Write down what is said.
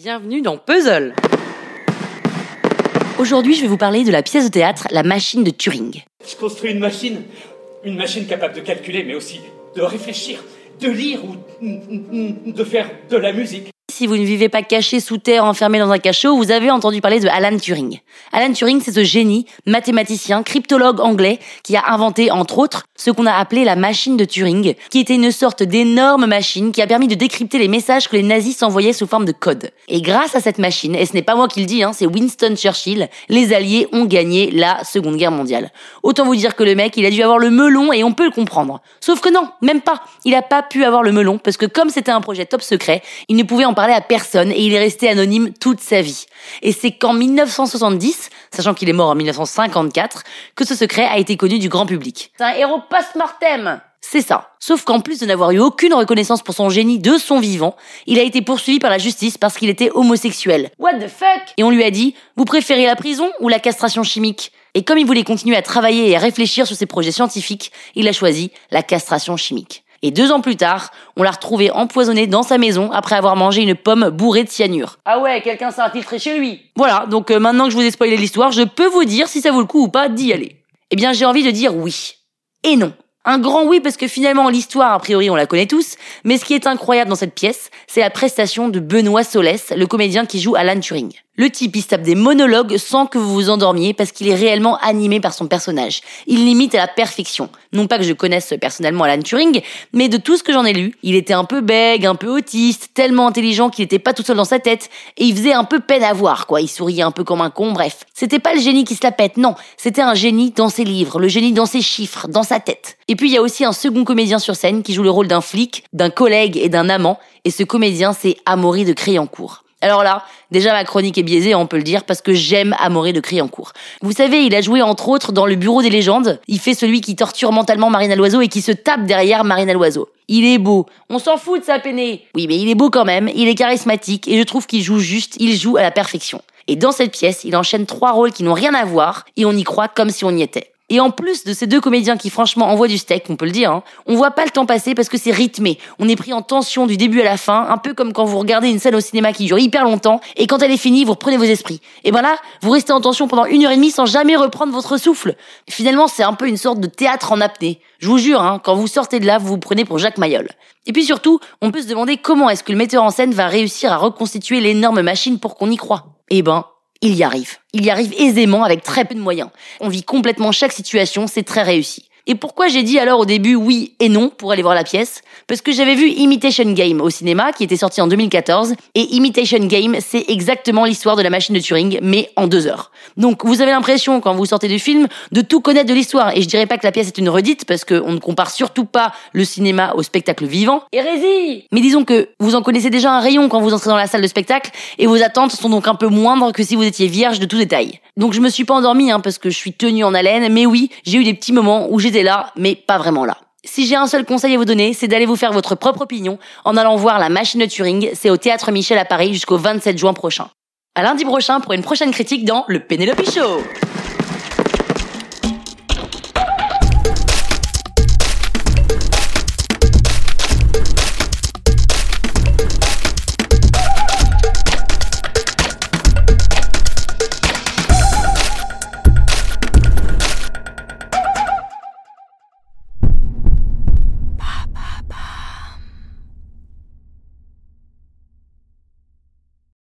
Bienvenue dans Puzzle Aujourd'hui, je vais vous parler de la pièce de théâtre La machine de Turing. Je construis une machine, une machine capable de calculer, mais aussi de réfléchir, de lire ou de faire de la musique si vous ne vivez pas caché sous terre, enfermé dans un cachot, vous avez entendu parler de Alan Turing. Alan Turing, c'est ce génie, mathématicien, cryptologue anglais, qui a inventé, entre autres, ce qu'on a appelé la machine de Turing, qui était une sorte d'énorme machine qui a permis de décrypter les messages que les nazis s'envoyaient sous forme de code. Et grâce à cette machine, et ce n'est pas moi qui le dis, hein, c'est Winston Churchill, les Alliés ont gagné la Seconde Guerre mondiale. Autant vous dire que le mec, il a dû avoir le melon et on peut le comprendre. Sauf que non, même pas. Il a pas pu avoir le melon parce que comme c'était un projet top secret, il ne pouvait en parler à personne et il est resté anonyme toute sa vie. Et c'est qu'en 1970, sachant qu'il est mort en 1954, que ce secret a été connu du grand public. C'est un héros post-mortem c'est ça. Sauf qu'en plus de n'avoir eu aucune reconnaissance pour son génie de son vivant, il a été poursuivi par la justice parce qu'il était homosexuel. What the fuck? Et on lui a dit, vous préférez la prison ou la castration chimique? Et comme il voulait continuer à travailler et à réfléchir sur ses projets scientifiques, il a choisi la castration chimique. Et deux ans plus tard, on l'a retrouvé empoisonné dans sa maison après avoir mangé une pomme bourrée de cyanure. Ah ouais, quelqu'un s'est infiltré chez lui? Voilà, donc euh, maintenant que je vous ai spoilé l'histoire, je peux vous dire si ça vaut le coup ou pas d'y aller. Eh bien, j'ai envie de dire oui. Et non. Un grand oui parce que finalement l'histoire a priori on la connaît tous, mais ce qui est incroyable dans cette pièce, c'est la prestation de Benoît Solès, le comédien qui joue Alan Turing. Le type, se tape des monologues sans que vous vous endormiez parce qu'il est réellement animé par son personnage. Il limite à la perfection. Non pas que je connaisse personnellement Alan Turing, mais de tout ce que j'en ai lu, il était un peu bègue, un peu autiste, tellement intelligent qu'il n'était pas tout seul dans sa tête, et il faisait un peu peine à voir, quoi. Il souriait un peu comme un con, bref. C'était pas le génie qui se la pète, non. C'était un génie dans ses livres, le génie dans ses chiffres, dans sa tête. Et puis il y a aussi un second comédien sur scène qui joue le rôle d'un flic, d'un collègue et d'un amant, et ce comédien c'est Amaury de Créancourt. Alors là, déjà ma chronique est biaisée, on peut le dire, parce que j'aime Amoré de Criancourt. Vous savez, il a joué entre autres dans Le Bureau des légendes. Il fait celui qui torture mentalement Marina Loiseau et qui se tape derrière Marina Loiseau. Il est beau. On s'en fout de sa peinée. Oui, mais il est beau quand même. Il est charismatique et je trouve qu'il joue juste. Il joue à la perfection. Et dans cette pièce, il enchaîne trois rôles qui n'ont rien à voir et on y croit comme si on y était. Et en plus de ces deux comédiens qui franchement envoient du steak, on peut le dire, hein, on voit pas le temps passer parce que c'est rythmé. On est pris en tension du début à la fin, un peu comme quand vous regardez une scène au cinéma qui dure hyper longtemps et quand elle est finie, vous reprenez vos esprits. Et ben là, vous restez en tension pendant une heure et demie sans jamais reprendre votre souffle. Finalement, c'est un peu une sorte de théâtre en apnée. Je vous jure, hein, quand vous sortez de là, vous vous prenez pour Jacques Mayol. Et puis surtout, on peut se demander comment est-ce que le metteur en scène va réussir à reconstituer l'énorme machine pour qu'on y croit. Eh ben, il y arrive. Il y arrive aisément avec très peu de moyens. On vit complètement chaque situation, c'est très réussi. Et pourquoi j'ai dit alors au début oui et non pour aller voir la pièce? Parce que j'avais vu Imitation Game au cinéma qui était sorti en 2014 et Imitation Game c'est exactement l'histoire de la machine de Turing mais en deux heures. Donc vous avez l'impression quand vous sortez du film de tout connaître de l'histoire et je dirais pas que la pièce est une redite parce qu'on ne compare surtout pas le cinéma au spectacle vivant. Hérésie Mais disons que vous en connaissez déjà un rayon quand vous entrez dans la salle de spectacle et vos attentes sont donc un peu moindres que si vous étiez vierge de tout détail. Donc je me suis pas endormie hein, parce que je suis tenue en haleine mais oui j'ai eu des petits moments où j'étais là, mais pas vraiment là. Si j'ai un seul conseil à vous donner, c'est d'aller vous faire votre propre opinion en allant voir la machine de Turing. C'est au Théâtre Michel à Paris jusqu'au 27 juin prochain. À lundi prochain pour une prochaine critique dans le Penelope Show.